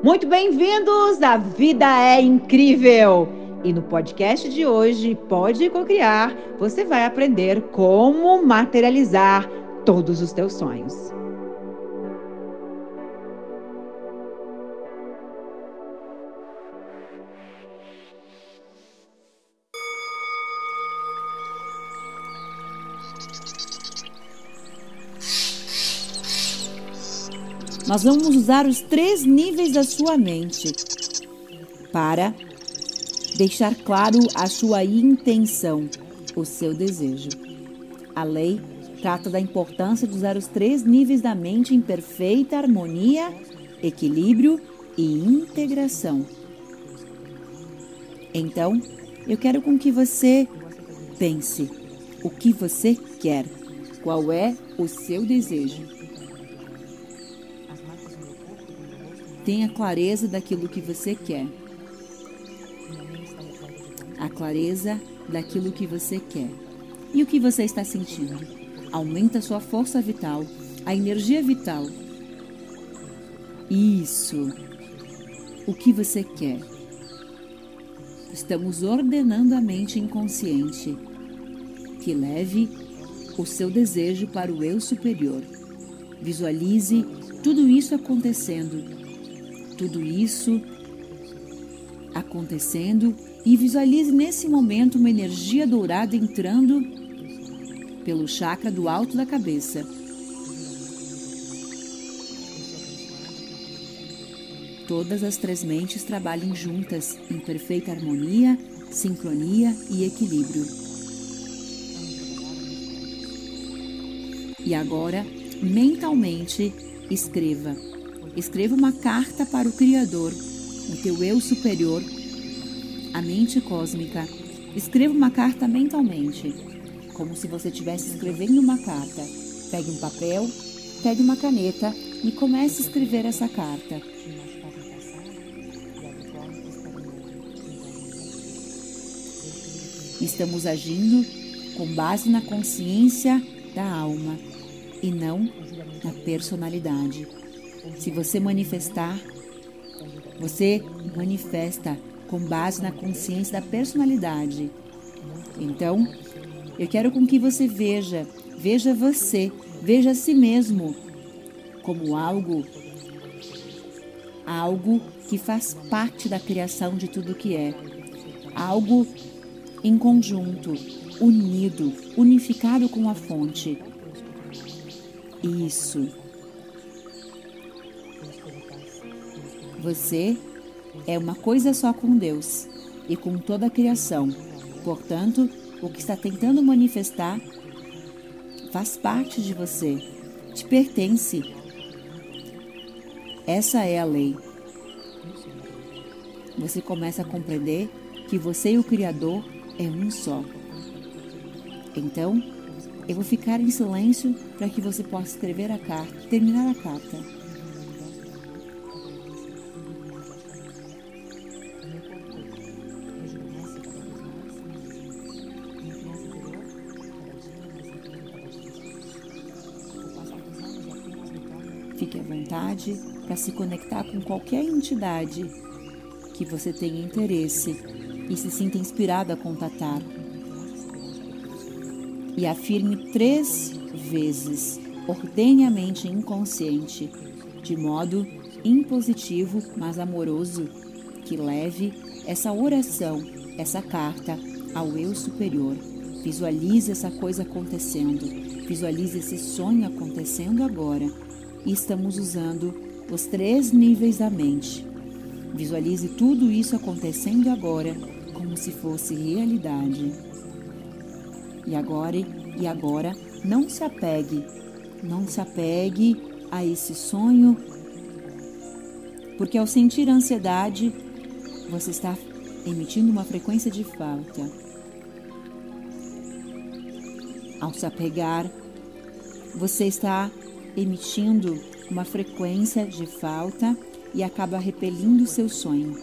Muito bem-vindos! A vida é incrível! E no podcast de hoje, Pode Cocriar, você vai aprender como materializar todos os teus sonhos. Nós vamos usar os três níveis da sua mente para deixar claro a sua intenção, o seu desejo. A lei trata da importância de usar os três níveis da mente em perfeita harmonia, equilíbrio e integração. Então, eu quero com que você pense o que você quer, qual é o seu desejo. Tenha clareza daquilo que você quer. A clareza daquilo que você quer. E o que você está sentindo? Aumenta a sua força vital, a energia vital. Isso. O que você quer? Estamos ordenando a mente inconsciente que leve o seu desejo para o eu superior. Visualize tudo isso acontecendo tudo isso acontecendo e visualize nesse momento uma energia dourada entrando pelo chakra do alto da cabeça. Todas as três mentes trabalhem juntas em perfeita harmonia, sincronia e equilíbrio. E agora, mentalmente, escreva Escreva uma carta para o Criador, o teu eu superior, a mente cósmica. Escreva uma carta mentalmente, como se você estivesse escrevendo uma carta. Pegue um papel, pegue uma caneta e comece a escrever essa carta. Estamos agindo com base na consciência da alma e não na personalidade. Se você manifestar, você manifesta com base na consciência da personalidade. Então, eu quero com que você veja, veja você, veja a si mesmo como algo algo que faz parte da criação de tudo que é. Algo em conjunto, unido, unificado com a fonte. Isso. Você é uma coisa só com Deus e com toda a criação. Portanto, o que está tentando manifestar faz parte de você, te pertence. Essa é a lei. Você começa a compreender que você e o Criador é um só. Então, eu vou ficar em silêncio para que você possa escrever a carta, terminar a carta. Fique à vontade para se conectar com qualquer entidade que você tenha interesse e se sinta inspirado a contatar. E afirme três vezes, ordene a mente inconsciente, de modo impositivo, mas amoroso, que leve essa oração, essa carta ao eu superior. Visualize essa coisa acontecendo, visualize esse sonho acontecendo agora e estamos usando os três níveis da mente. Visualize tudo isso acontecendo agora como se fosse realidade. E agora, e agora, não se apegue, não se apegue a esse sonho, porque ao sentir ansiedade, você está emitindo uma frequência de falta. Ao se apegar, você está emitindo uma frequência de falta e acaba repelindo seu sonho.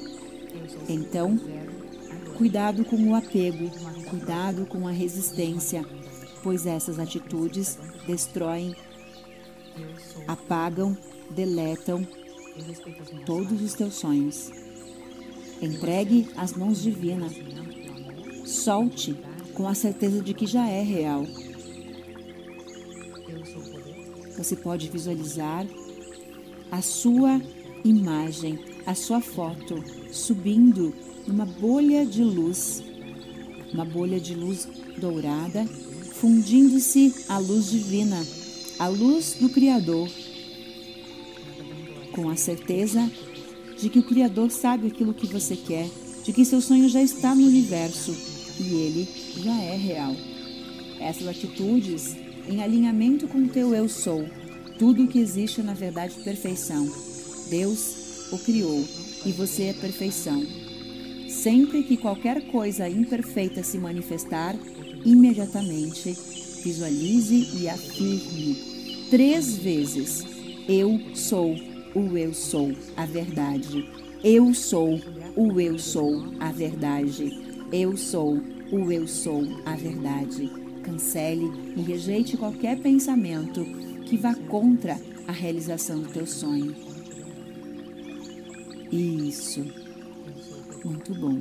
Então, cuidado com o apego, cuidado com a resistência, pois essas atitudes destroem, apagam, deletam todos os teus sonhos. Entregue às mãos divinas. Solte com a certeza de que já é real. Você pode visualizar a sua imagem, a sua foto subindo numa bolha de luz, uma bolha de luz dourada, fundindo-se à luz divina, a luz do Criador, com a certeza de que o Criador sabe aquilo que você quer, de que seu sonho já está no universo e ele já é real. Essas atitudes em alinhamento com o teu eu sou. Tudo o que existe é, na verdade, perfeição. Deus o criou e você é perfeição. Sempre que qualquer coisa imperfeita se manifestar, imediatamente visualize e afirme três vezes: Eu sou o eu sou, a verdade. Eu sou o eu sou, a verdade. Eu sou o eu sou, a verdade. Cancele e rejeite qualquer pensamento que vá contra a realização do teu sonho. Isso. Muito bom.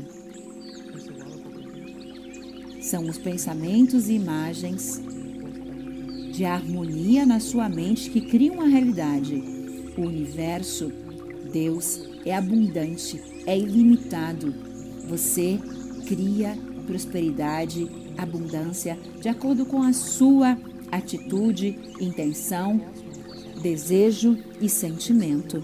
São os pensamentos e imagens de harmonia na sua mente que criam a realidade. O universo, Deus, é abundante, é ilimitado. Você cria prosperidade, abundância, de acordo com a sua atitude, intenção, desejo e sentimento.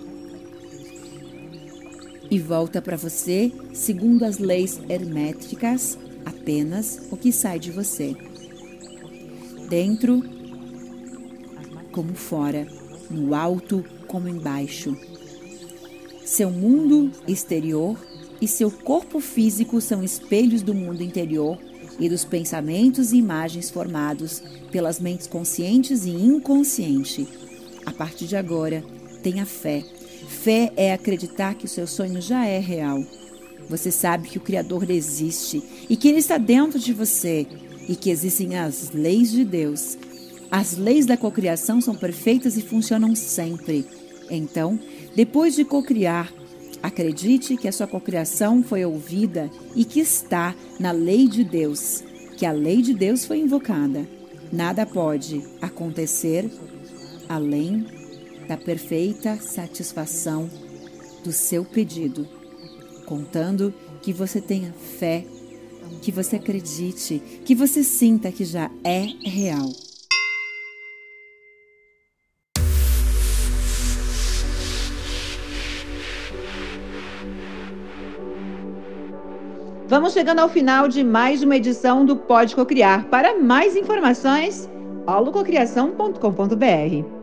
E volta para você, segundo as leis herméticas, apenas o que sai de você. Dentro como fora, no alto como embaixo. Seu mundo exterior e seu corpo físico são espelhos do mundo interior e dos pensamentos e imagens formados pelas mentes conscientes e inconsciente. A partir de agora, tenha fé. Fé é acreditar que o seu sonho já é real. Você sabe que o Criador existe e que Ele está dentro de você e que existem as leis de Deus. As leis da cocriação são perfeitas e funcionam sempre. Então, depois de cocriar, Acredite que a sua cocriação foi ouvida e que está na lei de Deus, que a lei de Deus foi invocada. Nada pode acontecer além da perfeita satisfação do seu pedido, contando que você tenha fé, que você acredite, que você sinta que já é real. Vamos chegando ao final de mais uma edição do Pode Cocriar. Para mais informações, holococriação.com.br.